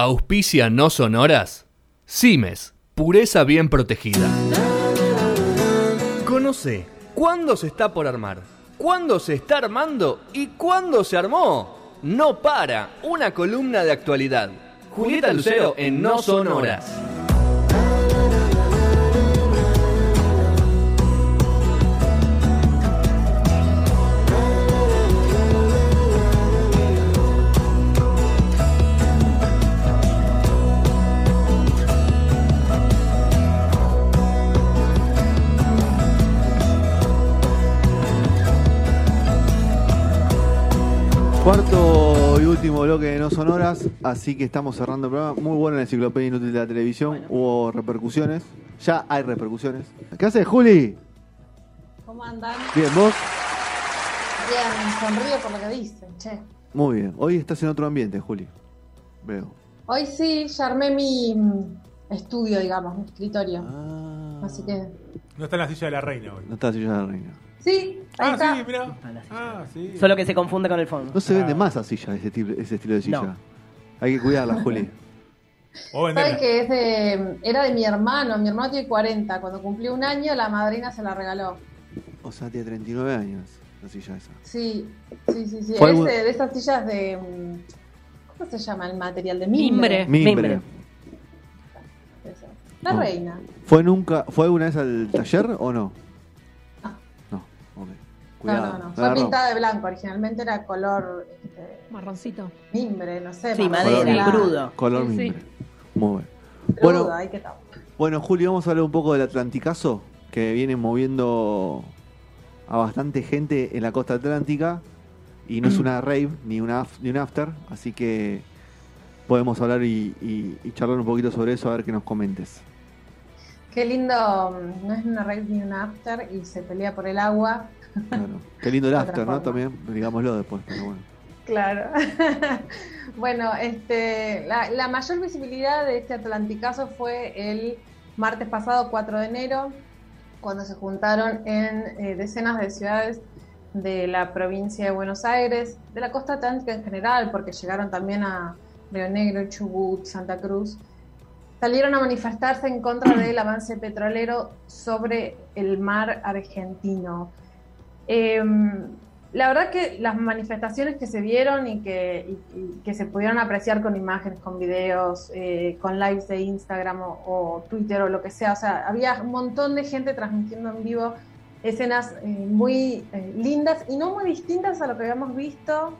Auspicia no sonoras. Cimes, pureza bien protegida. Conoce cuándo se está por armar, cuándo se está armando y cuándo se armó. No para, una columna de actualidad. Julieta Lucero en No Sonoras. Cuarto y último bloque de No Sonoras, así que estamos cerrando el programa. Muy bueno la enciclopedia inútil de la televisión. Hubo repercusiones. Ya hay repercusiones. ¿Qué haces, Juli? ¿Cómo andan? Bien, ¿vos? Bien, sonrío por lo que dicen, che. Muy bien. Hoy estás en otro ambiente, Juli. Veo. Hoy sí, ya armé mi mm, estudio, digamos, mi escritorio. Ah. Así que, No está en la silla de la reina hoy. No está la silla de la reina. Sí, ahí Ah, está. sí, mira. Silla. Ah, sí. Solo que se confunde con el fondo. No se vende Ah. más así ya ese, tipo- ese estilo de silla. No. Hay que cuidarla, Juli. O venderla. ¿Sabe que es de, era de mi hermano? Mi hermano tiene 40. Cuando cumplió un año, la madrina se la regaló. O sea, tiene 39 años la silla esa. Sí, sí, sí, sí. ¿Fue Es algún- de, de esas sillas de. mm, ¿Cómo se llama el material? De mimbre. Mimbre. Mimbre. Eso. La No. reina. ¿Fue nunca, fue alguna vez al taller o? No. No. No, no, Fue pintada de blanco. Originalmente era color este, Marroncito. mimbre, no sé. Sí, marrón madera, claro. crudo. Color Sí, sí. mimbre. Muy bien. Crudo, Bueno, ahí que bueno, Juli, vamos a hablar un poco del Atlanticazo, que viene moviendo a bastante gente en la costa atlántica. Y no es una rave ni una af- ni un after, así que podemos hablar y, y- y charlar un poquito sobre eso, a ver que nos comentes. Qué lindo, mm, no es una rave ni una after y se pelea por el agua. Claro. Qué lindo el after, ¿no? También, digámoslo después, pero bueno. Claro. bueno, este, la, la mayor visibilidad de este Atlanticazo fue el martes pasado, 4 de enero, cuando se juntaron en eh, decenas de ciudades de la provincia de Buenos Aires, de la costa atlántica en general, porque llegaron también a Río Negro, Chubut, Santa Cruz, salieron a manifestarse en contra del avance petrolero sobre el mar argentino. Em, la verdad que las manifestaciones que se vieron y que, y- y que se pudieron apreciar con imágenes, con videos, eh, con lives de Instagram o, o Twitter o lo que sea, o sea, había un montón de gente transmitiendo en vivo escenas eh, muy eh, lindas y no muy distintas a lo que habíamos visto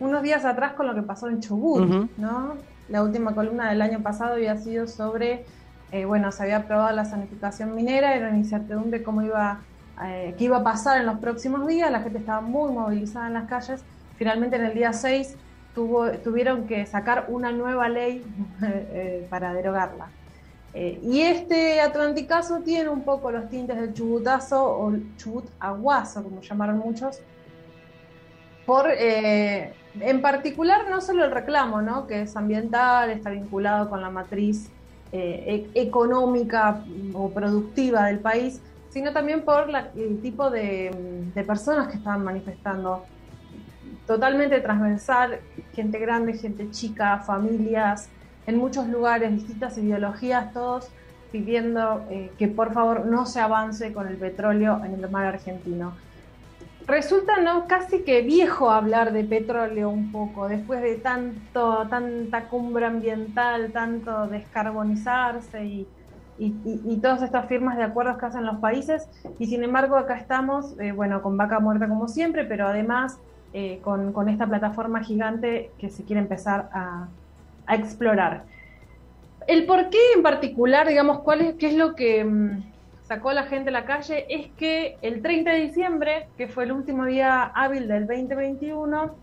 unos días atrás con lo que pasó en Chubut. ¿no? La última columna del año pasado había sido sobre, bueno, se había aprobado la zonificación minera, era una incertidumbre cómo iba, eh, qué iba a pasar en los próximos días, la gente estaba muy movilizada en las calles, finalmente en el día 6 tuvo, tuvieron que sacar una nueva ley eh, para derogarla. Eh, y este Atlanticazo tiene un poco los tintes del chubutazo o el chubut aguazo, como llamaron muchos, por, en particular, no solo el reclamo, ¿no? que es ambiental, está vinculado con la matriz e- económica o productiva del país, sino también por la- el tipo de, personas que estaban manifestando. Totalmente transversal, gente grande, gente chica, familias, en muchos lugares, distintas ideologías, todos pidiendo eh, que por favor no se avance con el petróleo en el mar argentino. Resulta no casi que viejo hablar de petróleo un poco, después de tanto, tanta cumbre ambiental, tanto descarbonizarse y, y, y- y todas estas firmas de acuerdos que hacen los países. Y sin embargo acá estamos, eh, bueno, con vaca muerta como siempre, pero además eh, con, esta plataforma gigante que se quiere empezar a, explorar. El por qué en particular, digamos, cuál es, qué es lo que mm, sacó a la gente a la calle, es que el 30 de diciembre, que fue el último día hábil del 2021,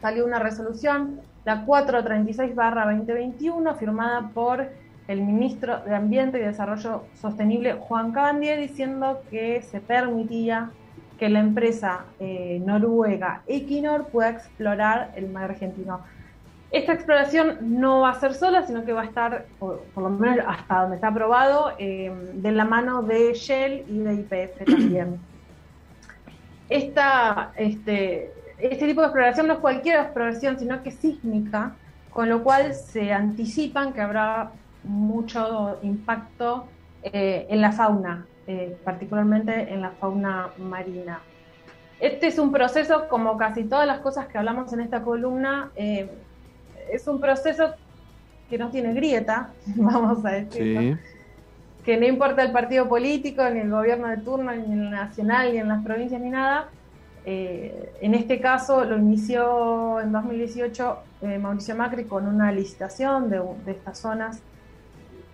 salió una resolución, la 436-2021, firmada por el ministro de Ambiente y Desarrollo Sostenible, Juan Candia, diciendo que se permitía que la empresa eh, noruega Equinor pueda explorar el mar argentino. Esta exploración no va a ser sola, sino que va a estar, por, por lo menos hasta donde está aprobado, eh, de la mano de Shell y de IPF también. Esta, este, este tipo de exploración no es cualquier exploración, sino que es sísmica. con lo cual se anticipan que habrá mucho impacto eh, en la fauna, eh, particularmente en la fauna marina. Este es un proceso, como casi todas las cosas que hablamos en esta columna, eh, es un proceso que no tiene grieta, vamos a decirlo. Sí. Que no importa el partido político, ni el gobierno de turno, ni el nacional, ni en las provincias, ni nada. Eh, en este caso lo inició en 2018 eh, Mauricio Macri con una licitación de, de estas zonas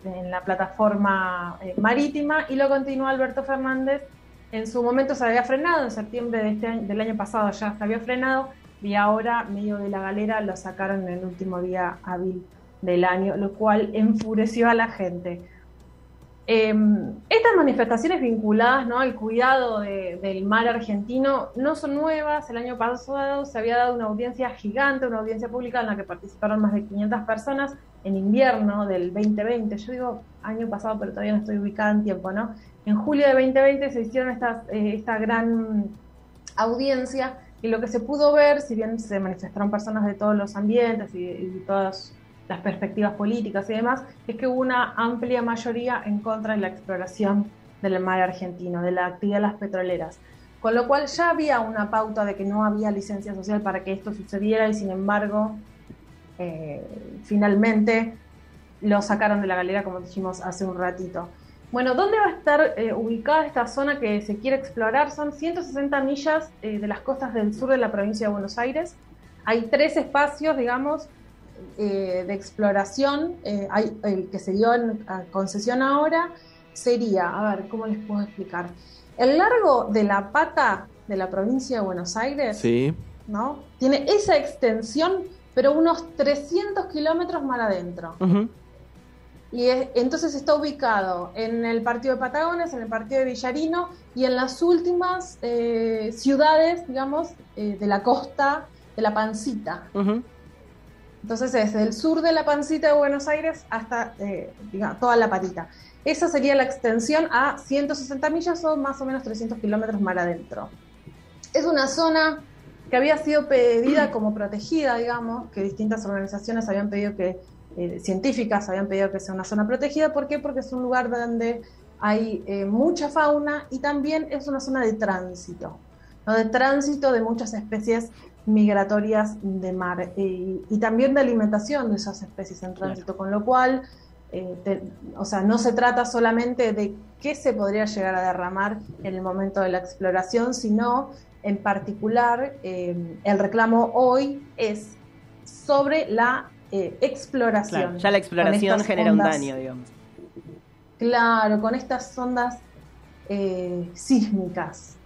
en la plataforma eh, marítima y lo continuó Alberto Fernández. En su momento se había frenado, en septiembre de este año- del año pasado ya se había frenado y ahora, medio de la galera, lo sacaron en el último día hábil del año, lo cual enfureció a la gente. Eh, estas manifestaciones vinculadas ¿no? al cuidado de- del mar argentino no son nuevas. El año pasado se había dado una audiencia gigante, una audiencia pública en la que participaron más de 500 personas en invierno del 2020. Yo digo año pasado, pero todavía no estoy ubicada en tiempo, ¿no? En julio de 2020 se hicieron estas, eh, esta gran audiencia y lo que se pudo ver, si bien se manifestaron personas de todos los ambientes y, y todas las perspectivas políticas y demás, es que hubo una amplia mayoría en contra de la exploración del mar argentino, de la actividad de las petroleras. Con lo cual ya había una pauta de que no había licencia social para que esto sucediera y sin embargo, eh, finalmente lo sacaron de la galera, como dijimos hace un ratito. Bueno, ¿dónde va a estar eh, ubicada esta zona que se quiere explorar? Son 160 millas eh, de las costas del sur de la provincia de Buenos Aires. Hay tres espacios, digamos, eh, de exploración. Hay, el que se dio en a concesión ahora sería, a ver, ¿cómo les puedo explicar? El largo de la pata de la provincia de Buenos Aires, Sí. ¿no? Tiene esa extensión, pero unos 300 kilómetros más adentro. Y es- entonces está ubicado en el partido de Patagones, en el partido de Villarino y en las últimas eh, ciudades, digamos, eh, de la costa de la Pancita. Entonces es del sur de la Pancita de Buenos Aires hasta eh, digamos, toda la patita. Esa sería la extensión a 160 millas o más o menos 300 kilómetros mar adentro. Es una zona que había sido pedida como protegida, digamos, que distintas organizaciones habían pedido que, eh, científicas habían pedido que sea una zona protegida. ¿Por qué? Porque es un lugar donde hay eh, mucha fauna y también es una zona de tránsito, ¿no? de tránsito de muchas especies migratorias de mar y también de alimentación de esas especies en tránsito, con lo cual, eh, te- o sea, no se trata solamente de qué se podría llegar a derramar en el momento de la exploración, sino en particular eh, el reclamo hoy es sobre la eh, exploración. Claro, ya la exploración genera un ondas- daño, digamos. Claro, con estas ondas eh, sísmicas.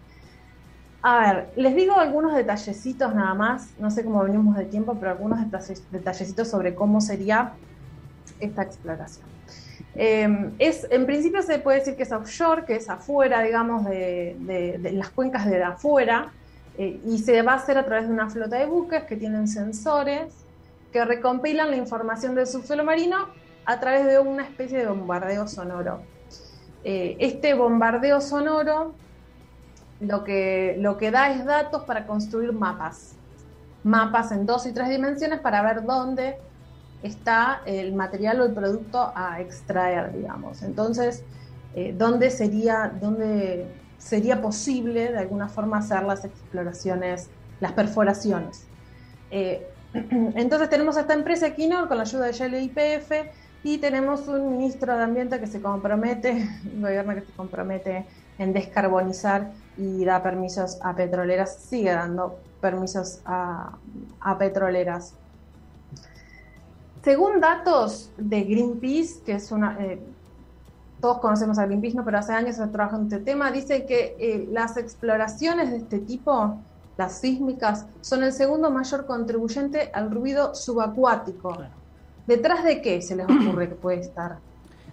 A ver, les digo algunos detallecitos nada más, no sé cómo venimos de tiempo, pero algunos detallecitos sobre cómo sería esta exploración. Eh, es, en principio se puede decir que es offshore, que es afuera, digamos, de las cuencas de afuera, eh, y se va a hacer a través de una flota de buques que tienen sensores que recompilan la información del subsuelo marino a través de una especie de bombardeo sonoro. Eh, este bombardeo sonoro lo que, lo que da es datos para construir mapas. Mapas en dos y tres dimensiones para ver dónde está el material o el producto a extraer, digamos. Entonces, eh, ¿dónde, sería, ¿dónde sería posible de alguna forma hacer las exploraciones, las perforaciones? Eh, entonces tenemos a esta empresa Equinor con la ayuda de Shell y IPF y tenemos un ministro de Ambiente que se compromete, un gobierno que se compromete en descarbonizar y da permisos a petroleras, sigue dando permisos a petroleras. Según datos de Greenpeace, que es una... eh, todos conocemos a Greenpeace, ¿no? pero hace años se trabaja en este tema, dice que eh, las exploraciones de este tipo, las sísmicas, son el segundo mayor contribuyente al ruido subacuático. Claro. ¿Detrás de qué se les ocurre que puede estar?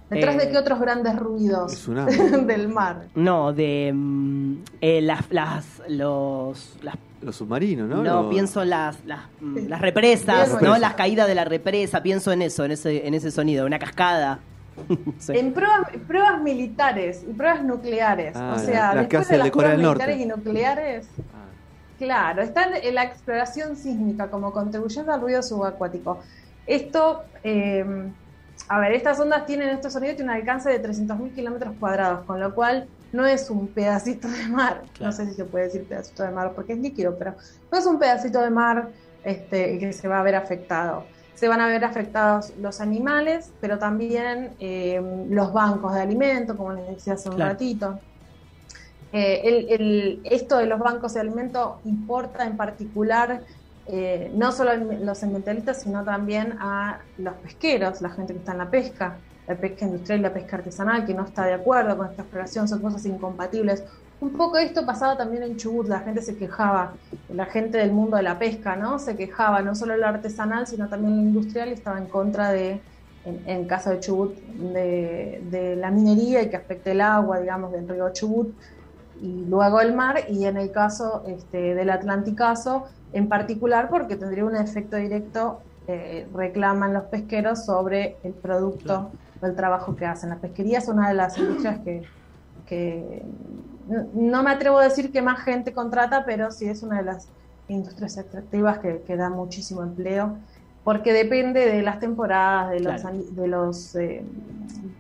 ¿Detrás Eh, de qué otros grandes ruidos del mar? No, de mm, eh, las, las, los, las Los submarinos, ¿no? No, pienso en las, las, mm, las represas, ¿no? Las caídas de la represa, pienso en eso, en ese, en ese sonido, una cascada. Sí. En pruebas, pruebas militares y pruebas nucleares. Ah, o sea, la- las que después hace de las de pruebas del Norte. militares y nucleares, Ah, claro, están en la exploración sísmica como contribuyendo al ruido subacuático. Esto, eh, a ver, estas ondas tienen, estos sonidos tienen un alcance de 300.000 kilómetros cuadrados, con lo cual no es un pedacito de mar. Claro. No sé si se puede decir pedacito de mar porque es líquido, pero no es un pedacito de mar este, que se va a ver afectado. Se van a ver afectados los animales, pero también eh, los bancos de alimento, como les decía hace un Claro. ratito. Eh, el- el- esto de los bancos de alimento importa en particular eh, no solo a los ambientalistas, sino también a los pesqueros, la gente que está en la pesca, la pesca industrial y la pesca artesanal, que no está de acuerdo con esta exploración, son cosas incompatibles. Un poco esto pasaba también en Chubut, la gente se quejaba, la gente del mundo de la pesca, ¿no? Se quejaba no solo lo artesanal, sino también lo industrial y estaba en contra de, en, en caso de Chubut, de, de la minería y que afecte el agua, digamos, del río Chubut y luego el mar, y en el caso este, del Atlanticazo, en particular porque tendría un efecto directo, eh, reclaman los pesqueros sobre el producto del trabajo que hacen. La pesquería es una de las industrias que, que no- me atrevo a decir que más gente contrata, pero sí es una de las industrias extractivas que, que da muchísimo empleo, porque depende de las temporadas, de los, Claro. de los eh,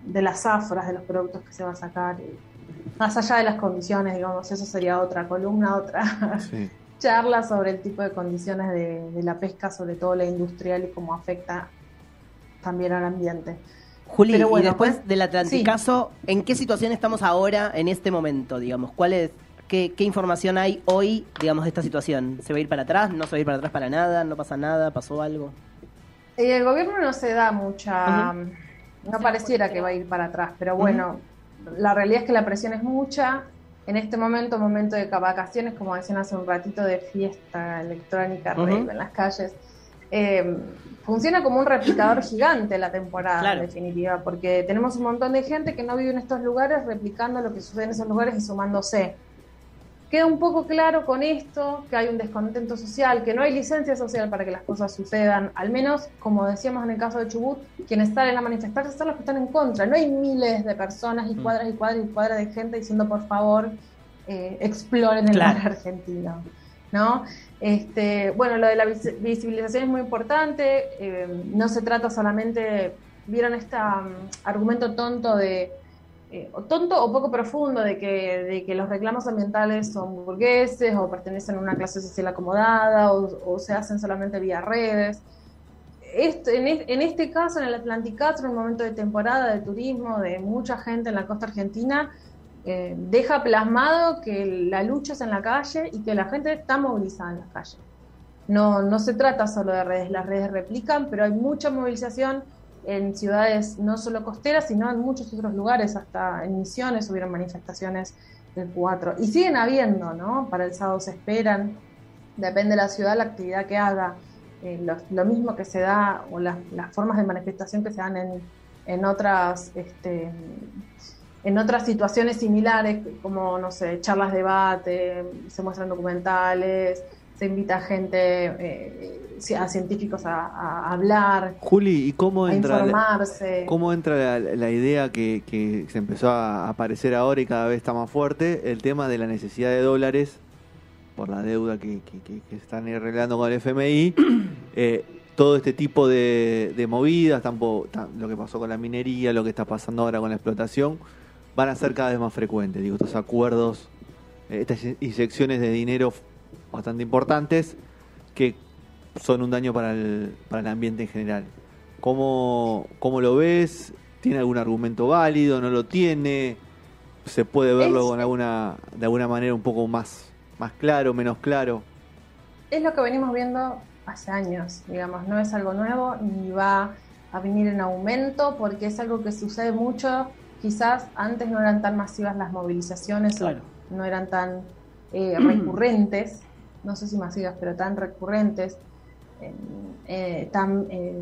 de las zafras, de los productos que se va a sacar. y más allá de las condiciones, digamos, eso sería otra columna, otra Sí. charla sobre el tipo de condiciones de, de la pesca, sobre todo la industrial y cómo afecta también al ambiente. Juli, Pero bueno, y después pues, del Atlanticazo, ¿en qué situación estamos ahora, en este momento, digamos? ¿Cuál es, qué, qué información hay hoy, digamos, de esta situación? ¿Se va a ir para atrás? ¿No se va a ir para atrás para nada? ¿No pasa nada? ¿Pasó algo? Eh, El gobierno no se da mucha, no pareciera que va a ir para atrás, pero bueno, la realidad es que la presión es mucha. En este momento, momento de vacaciones, como decían hace un ratito, de fiesta electrónica, en las calles, eh, funciona como un replicador gigante la temporada, Claro. en definitiva, porque tenemos un montón de gente que no vive en estos lugares replicando lo que sucede en esos lugares y sumándose. Queda un poco claro con esto que hay un descontento social, que no hay licencia social para que las cosas sucedan. Al menos, como decíamos en el caso de Chubut, quienes salen a manifestarse son los que están en contra. No hay miles de personas y Mm. cuadras y cuadras y cuadras de gente diciendo por favor eh, exploren el Claro. mar argentino. ¿no? Este, bueno, lo de la vis- visibilización es muy importante. eh, no se trata solamente, vieron este argumento tonto de eh, tonto o poco profundo de que, de que los reclamos ambientales son burgueses o pertenecen a una clase social acomodada o, se hacen solamente vía redes. Esto- en, en este caso, en el Atlanticazo, en un momento de temporada de turismo, de mucha gente en la costa argentina, eh, deja plasmado que la lucha es en la calle y que la gente está movilizada en las calles. No, no se trata solo de redes, las redes replican, pero hay mucha movilización en ciudades no solo costeras, sino en muchos otros lugares, hasta en Misiones hubieron manifestaciones del 4. Y siguen habiendo, ¿no? Para el sábado se esperan, depende de la ciudad, la actividad que haga, eh, lo, mismo que se da, o las, las formas de manifestación que se dan en, en otras... Este, en otras situaciones similares, como, no sé, charlas de debate, se muestran documentales, se invita a gente, eh, a científicos a, a hablar, Juli, ¿y cómo entra, la, informarse. cómo entra la, la idea que, que se empezó a aparecer ahora y cada vez está más fuerte? El tema de la necesidad de dólares por la deuda que, que- están arreglando con el FMI. eh, todo este tipo de, de movidas, tampoco, tam- lo que pasó con la minería, lo que está pasando ahora con la explotación, van a ser cada vez más frecuentes. Digo, estos acuerdos, eh, estas inyecciones de dinero bastante importantes que son un daño para el, para el ambiente en general. ¿Cómo, ¿Cómo lo ves? ¿Tiene algún argumento válido? ¿No lo tiene? ¿Se puede verlo Es- con alguna, de alguna manera un poco más, más claro, menos claro? Es lo que venimos viendo hace años, digamos, no es algo nuevo ni va a venir en aumento porque es algo que sucede mucho. Quizás antes no eran tan masivas las movilizaciones, o Claro. no eran tan eh, recurrentes, no sé si masivas, pero tan recurrentes, eh, tan... eh,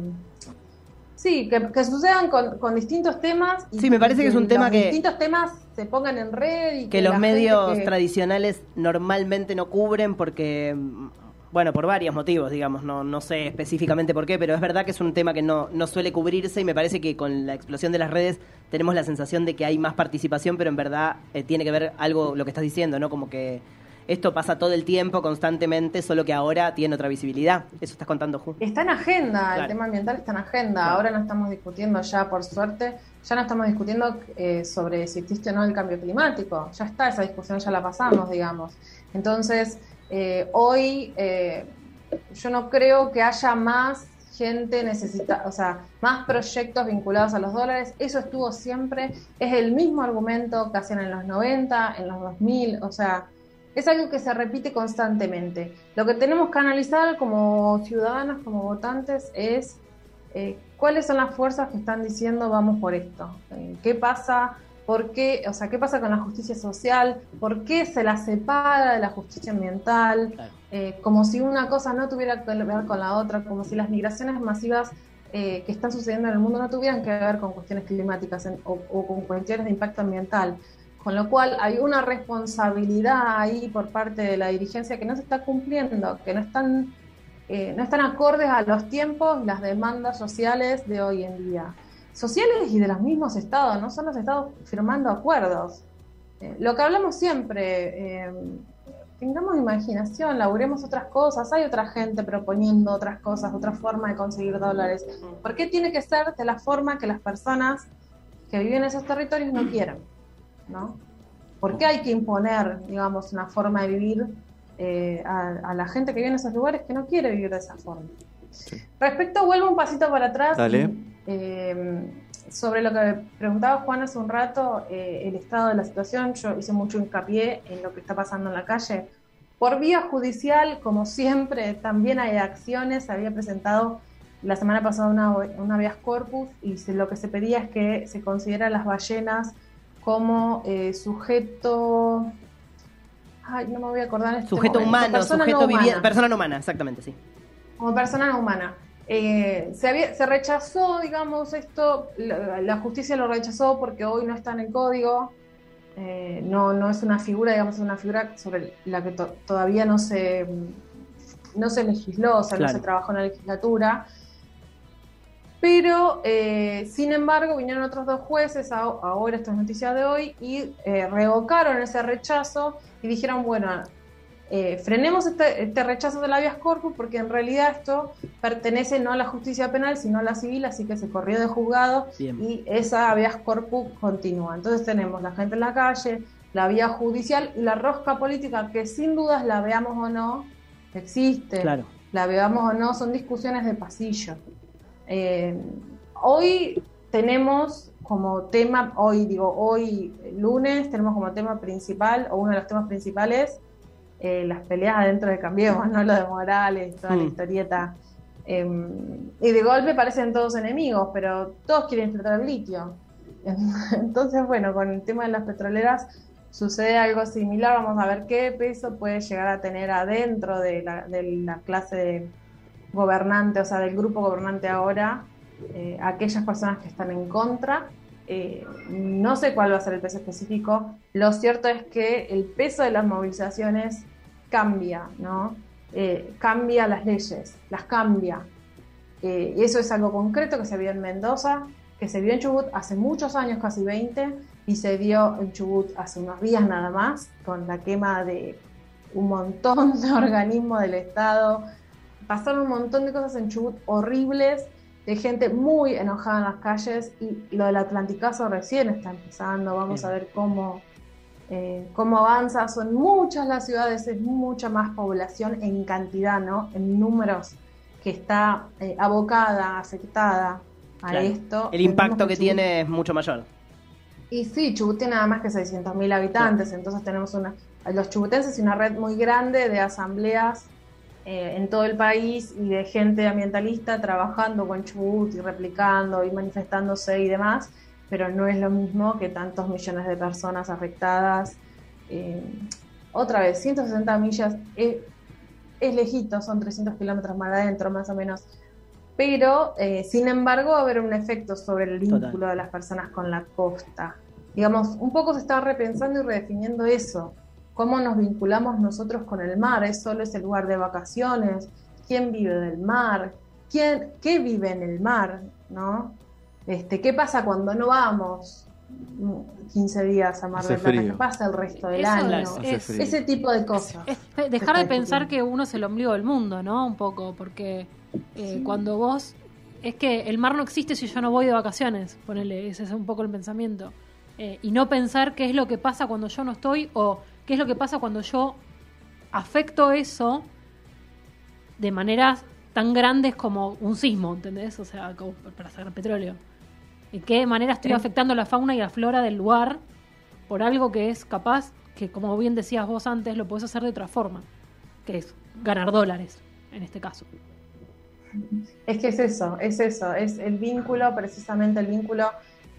Sí, que, que sucedan con, con distintos temas. y Sí, me parece que es un los tema que- distintos temas se pongan en red y que los medios que- tradicionales normalmente no cubren porque, mm, bueno, por varios motivos, digamos, no, no sé específicamente por qué, pero es verdad que es un tema que no, no suele cubrirse y me parece que con la explosión de las redes tenemos la sensación de que hay más participación, pero en verdad eh, tiene que ver algo, lo que estás diciendo, ¿no? Como que esto pasa todo el tiempo, constantemente, solo que ahora tiene otra visibilidad. Eso estás contando, Ju. Está en agenda, Claro. el tema ambiental está en agenda. Claro. Ahora no estamos discutiendo ya, por suerte, ya no estamos discutiendo eh, sobre si existe o no el cambio climático. Ya está, esa discusión ya la pasamos, digamos. Entonces, eh, hoy eh, yo no creo que haya más gente necesita, o sea, más proyectos vinculados a los dólares. Eso estuvo siempre, es el mismo argumento que hacían en los 90, en los 2000, o sea, es algo que se repite constantemente. Lo que tenemos que analizar como ciudadanos, como votantes, es eh, cuáles son las fuerzas que están diciendo vamos por esto. Eh, ¿Qué pasa? ¿Por qué? O sea, ¿qué pasa con la justicia social? ¿Por qué se la separa de la justicia ambiental? Claro. Eh, como si una cosa no tuviera que ver con la otra, como si las migraciones masivas eh, que están sucediendo en el mundo no tuvieran que ver con cuestiones climáticas en- o, o con cuestiones de impacto ambiental. Con lo cual hay una responsabilidad ahí por parte de la dirigencia que no se está cumpliendo, que no están, eh, no están acordes a los tiempos, las demandas sociales de hoy en día. Sociales y de los mismos estados, no son los estados firmando acuerdos. Eh, lo que hablamos siempre, eh, tengamos imaginación, laburemos otras cosas, hay otra gente proponiendo otras cosas, otra forma de conseguir dólares. ¿Por qué tiene que ser de la forma que las personas que viven en esos territorios no quieren? ¿No? ¿Por qué hay que imponer, digamos, una forma de vivir eh, a, a la gente que vive en esos lugares que no quiere vivir de esa forma? Respecto, vuelvo un pasito para atrás. Dale. eh, sobre lo que preguntaba Juan hace un rato, eh, el estado de la situación, yo hice mucho hincapié en lo que está pasando en la calle. Por vía judicial, como siempre, también hay acciones. Se había presentado la semana pasada una, una habeas corpus y se- lo que se pedía es que se considera a las ballenas como eh, sujeto. Ay, no me voy a acordar. en este Sujeto momento. humano, Persona sujeto no humana persona no humana, exactamente, sí. como persona no humana. Eh, se, había- se rechazó, digamos, esto, la, la justicia lo rechazó porque hoy no está en el código, eh, no, no es una figura, digamos, es una figura sobre la que to- todavía no se, no se legisló, o sea, Claro. no se trabajó en la legislatura. Pero, eh, sin embargo, vinieron otros dos jueces, a- ahora esto es noticia de hoy, y eh, revocaron ese rechazo y dijeron, bueno, eh, frenemos este, este rechazo de la habeas corpus porque en realidad esto pertenece no a la justicia penal, sino a la civil, así que se corrió de juzgado Bien. y esa habeas corpus continúa. Entonces tenemos la gente en la calle, la vía judicial y la rosca política, que sin dudas la veamos o no, existe Claro. la veamos o no, son discusiones de pasillo. Eh, hoy tenemos como tema, hoy digo, hoy lunes tenemos como tema principal, o uno de los temas principales, eh, las peleas adentro de Cambiemos, no lo de Morales, toda la Mm. historieta. Eh, y de golpe parecen todos enemigos, pero todos quieren explotar el litio. Entonces, bueno, con el tema de las petroleras sucede algo similar. Vamos a ver qué peso puede llegar a tener adentro de la, de la clase de gobernante, o sea, del grupo gobernante ahora, eh, aquellas personas que están en contra. Eh, no sé cuál va a ser el peso específico. Lo cierto es que el peso de las movilizaciones cambia, ¿no? Eh, cambia las leyes, las cambia. Y eso es algo concreto que se vio en Mendoza, que se vio en Chubut hace muchos años, casi 20, y se dio en Chubut hace unos días nada más, con la quema de un montón de organismos del Estado. Pasaron un montón de cosas en Chubut horribles, de gente muy enojada en las calles, y lo del Atlanticazo recién está empezando. Vamos a ver cómo, eh, cómo avanza. Son muchas las ciudades, es mucha más población en cantidad, ¿no? En números que está eh, abocada, afectada a Claro. esto. El impacto que Chubut- tiene es mucho mayor. y sí, Chubut tiene nada más que 600.000 habitantes, entonces tenemos una, los chubutenses y una red muy grande de asambleas eh, en todo el país y de gente ambientalista trabajando con Chubut y replicando y manifestándose y demás, pero no es lo mismo que tantos millones de personas afectadas. Eh, otra vez, 160 millas es, es lejito, son 300 kilómetros más adentro, más o menos. Pero, eh, sin embargo, va a haber un efecto sobre el Total. vínculo de las personas con la costa. Digamos, un poco se está repensando y redefiniendo eso. ¿Cómo nos vinculamos nosotros con el mar? ¿Es solo ese lugar de vacaciones? ¿Quién vive del mar? ¿Quién, ¿Qué vive en el mar? ¿No? Este, ¿Qué pasa cuando no vamos? mm, 15 días a Mar del Plata, que pasa el resto del Eso año. es- es-. Ese tipo de cosas. Es dejar de pensar que uno es el ombligo del mundo, ¿no? Un poco, porque eh, cuando vos... Es que el mar no existe si yo no voy de vacaciones, ponele, ese es un poco el pensamiento. Eh, y no pensar qué es lo que pasa cuando yo no estoy o qué es lo que pasa cuando yo afecto eso de maneras tan grandes como un sismo, ¿entendés? O sea, como para sacar petróleo. ¿En qué manera estoy afectando la fauna y la flora del lugar por algo que es capaz, que como bien decías vos antes, lo podés hacer de otra forma, que es ganar dólares, en este caso. Es que es eso, es eso, es el vínculo, precisamente el vínculo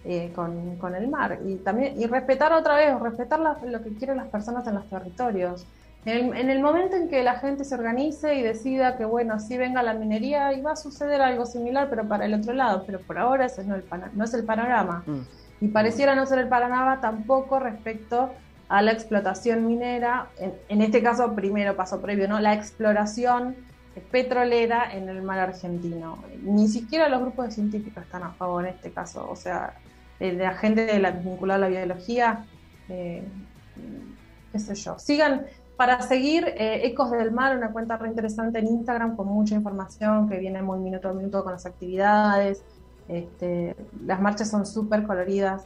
eh, con, con el mar. Y también, y respetar otra vez, respetar la- lo que quieren las personas en los territorios. En el, en el momento en que la gente se organice y decida que, bueno, sí venga la minería y va a suceder algo similar, pero para el otro lado, pero por ahora ese no, es el no es el panorama. Mm. Y pareciera no ser el panorama tampoco respecto a la explotación minera, en, en este caso primero paso previo, ¿no? La exploración petrolera en el mar argentino. Ni siquiera los grupos de científicos están a favor en este caso, o sea, de la gente de la, vinculada a la biología, eh, qué sé yo. Sigan, para seguir eh, Ecos del Mar, una cuenta re interesante en Instagram con mucha información que viene muy minuto a minuto con las actividades. Este, las marchas son súper coloridas.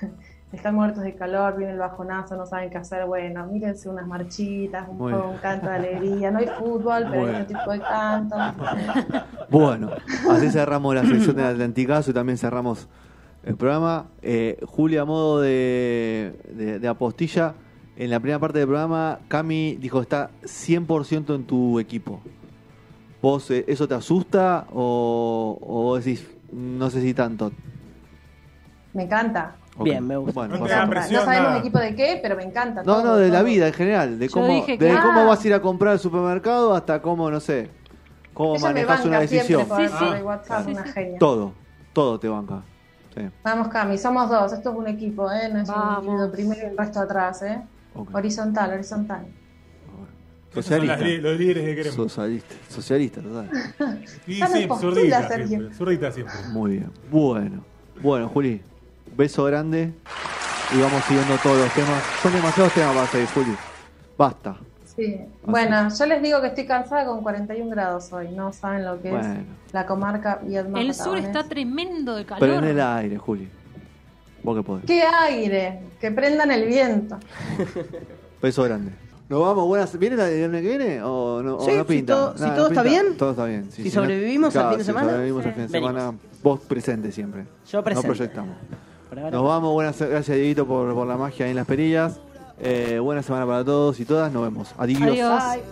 Están muertos de calor, viene el bajonazo, no saben qué hacer. Bueno, mírense unas marchitas, un, bien. un canto de alegría. No hay fútbol, pero Bueno. hay otro tipo de canto. Bueno, así cerramos la sección del Atlanticazo y también cerramos el programa. Eh, Julia, a modo de, de- de apostilla, en la primera parte del programa, Cami dijo está 100% en tu equipo. ¿Vos eh, eso te asusta o, decís, no sé si tanto? Me encanta. Bien, me gusta. Bueno, No presión, no sabemos equipo de qué, pero me encanta. No, todo, no, de la vida en general, de cómo, de que- cómo Ah. vas a ir a comprar al supermercado hasta cómo, no sé, cómo Ella me manejas banca una decisión. Sí, por sí. WhatsApp, Sí, una genia. Todo, todo te banca. Sí, Vamos, Cami, somos dos. Esto es un equipo, ¿eh? No es Vamos. un individuo primero y el resto atrás, ¿eh? Horizontal, horizontal. Esos son las Socialista. li- los líderes que queremos. Socialista, socialista, total. Y sí, postula, Sergio. siempre. Zurdita siempre. Muy bien. Bueno, bueno, Juli, beso grande y vamos siguiendo todos los temas. Son demasiados temas para seguir, Juli. Basta. Sí. Bueno, yo les digo que estoy cansada con 41 grados hoy. No saben lo que Bueno. es la comarca Viedma. El sur está tremendo de calor. Pero en el aire, Juli. Vos que podés. ¡Qué aire! Que prendan el viento. Beso grande. Nos vamos, buenas. ¿Viene la año que viene o no, o no si pinta? todo- si todo no está pinta. bien. Todo está bien. sí, Si no- sobrevivimos al claro, fin de si semana, sobrevivimos al fin de Venimos. semana. Vos presente siempre. Yo presente. Nos proyectamos. Nos vamos, buenas gracias Dieguito por, por la magia ahí en las perillas. Eh, buena semana para todos y todas, nos vemos. Adiós. Bye.